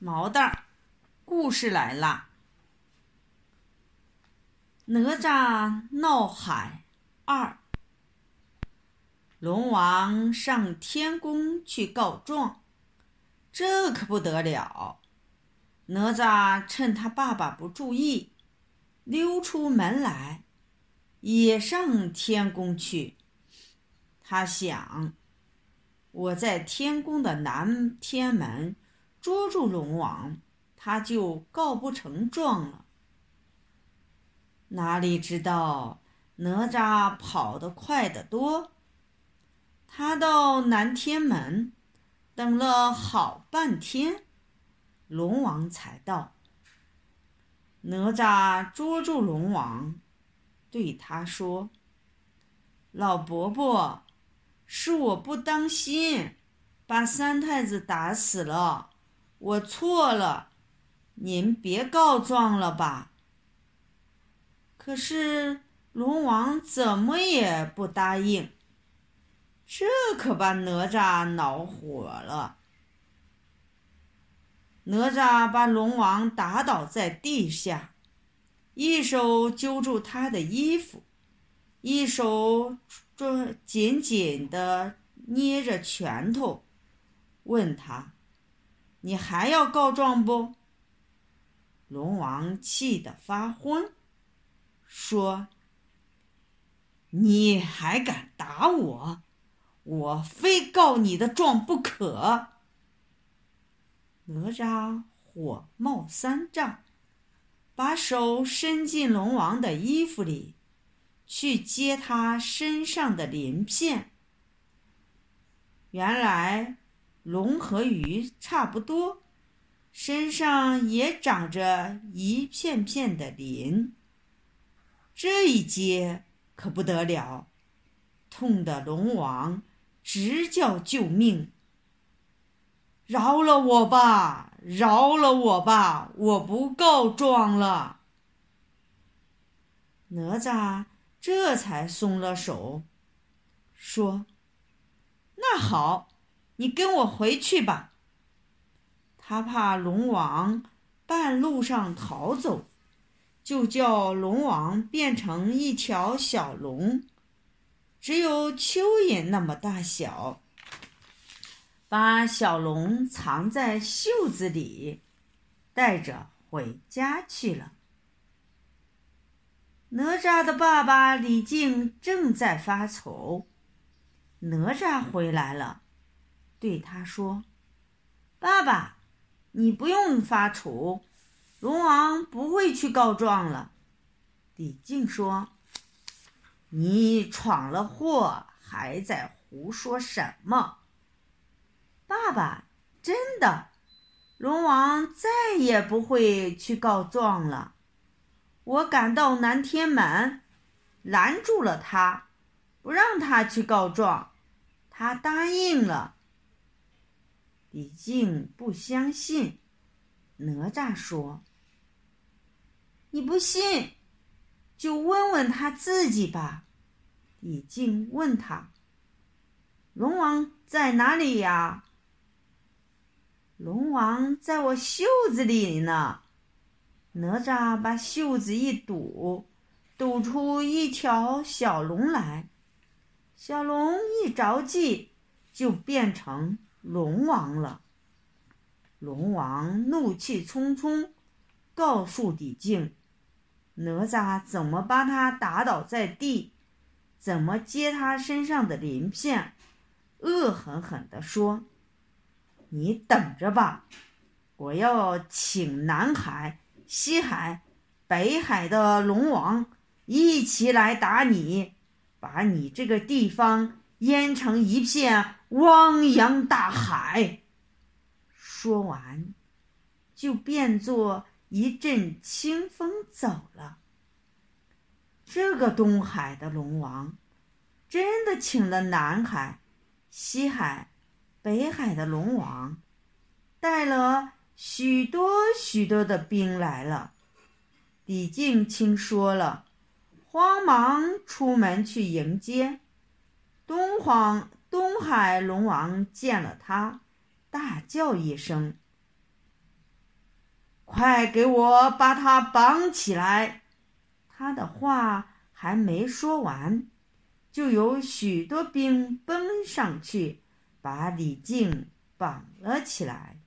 毛蛋儿，故事来了。哪吒闹海二，龙王上天宫去告状，这可不得了。哪吒趁他爸爸不注意，溜出门来，也上天宫去。他想，我在天宫的南天门。捉住龙王，他就告不成状了。哪里知道哪吒跑得快得多，他到南天门等了好半天，龙王才到。哪吒捉住龙王，对他说：“老伯伯，是我不当心，把三太子打死了。”我错了，您别告状了吧。可是龙王怎么也不答应，这可把哪吒恼火了。哪吒把龙王打倒在地下，一手揪住他的衣服，一手抓紧紧的捏着拳头，问他。你还要告状不？龙王气得发昏，说：“你还敢打我？我非告你的状不可！”哪吒火冒三丈，把手伸进龙王的衣服里，去接他身上的鳞片。原来。龙和鱼差不多，身上也长着一片片的鳞。这一接可不得了，痛得龙王直叫救命！饶了我吧，饶了我吧，我不告状了。哪吒这才松了手，说：“那好。”你跟我回去吧。他怕龙王半路上逃走，就叫龙王变成一条小龙，只有蚯蚓那么大小，把小龙藏在袖子里，带着回家去了。哪吒的爸爸李靖正在发愁，哪吒回来了。对他说：“爸爸，你不用发愁，龙王不会去告状了。”李靖说：“你闯了祸，还在胡说什么？”爸爸，真的，龙王再也不会去告状了。我赶到南天门，拦住了他，不让他去告状，他答应了。李靖不相信，哪吒说：“你不信，就问问他自己吧。”李靖问他：“龙王在哪里呀？”“龙王在我袖子里呢。”哪吒把袖子一堵，堵出一条小龙来。小龙一着急，就变成。龙王了，龙王怒气冲冲，告诉李靖：“哪吒怎么把他打倒在地，怎么接他身上的鳞片，恶狠狠地说：‘你等着吧，我要请南海、西海、北海的龙王一起来打你，把你这个地方淹成一片。’”汪洋大海。说完，就变作一阵清风走了。这个东海的龙王，真的请了南海、西海、北海的龙王，带了许多许多的兵来了。李靖听说了，慌忙出门去迎接东皇。东海龙王见了他，大叫一声：“快给我把他绑起来！”他的话还没说完，就有许多兵奔上去，把李靖绑了起来。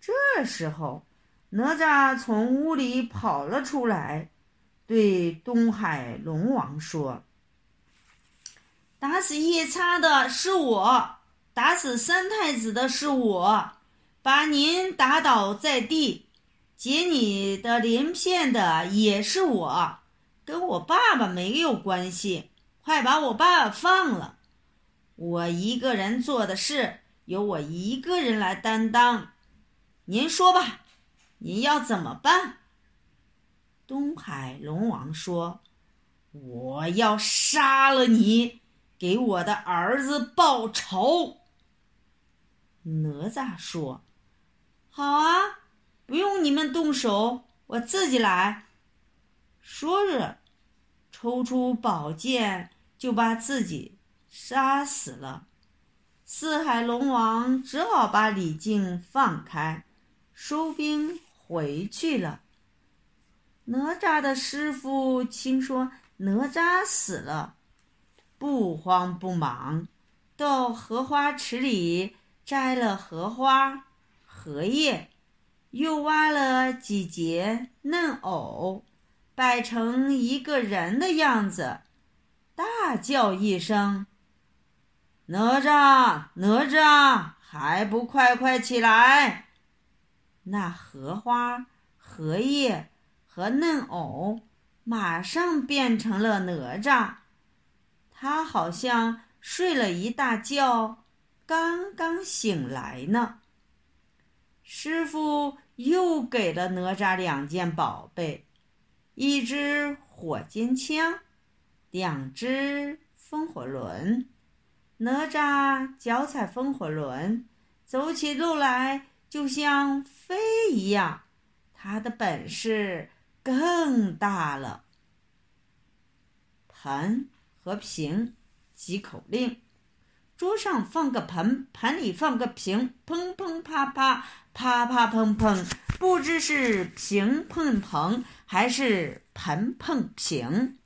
这时候，哪吒从屋里跑了出来，对东海龙王说：“打死夜叉的是我，打死三太子的是我，把您打倒在地，劫你的鳞片的也是我，跟我爸爸没有关系。快把我爸爸放了！我一个人做的事，由我一个人来担当。”您说吧，您要怎么办？东海龙王说：“我要杀了你，给我的儿子报仇。”哪吒说：“好啊，不用你们动手，我自己来。”说着，抽出宝剑就把自己杀死了。四海龙王只好把李靖放开。收兵回去了。哪吒的师傅听说哪吒死了，不慌不忙，到荷花池里摘了荷花、荷叶，又挖了几节嫩藕，摆成一个人的样子，大叫一声：“哪吒，哪吒，还不快快起来！”那荷花、荷叶和嫩藕马上变成了哪吒，他好像睡了一大觉，刚刚醒来呢。师傅又给了哪吒两件宝贝：一支火尖枪，两只风火轮。哪吒脚踩风火轮，走起路来。就像飞一样，他的本事更大了。盆和平，几口令：桌上放个盆，盆里放个瓶，砰砰啪啪，啪啪砰砰，不知是瓶碰盆还是盆碰瓶。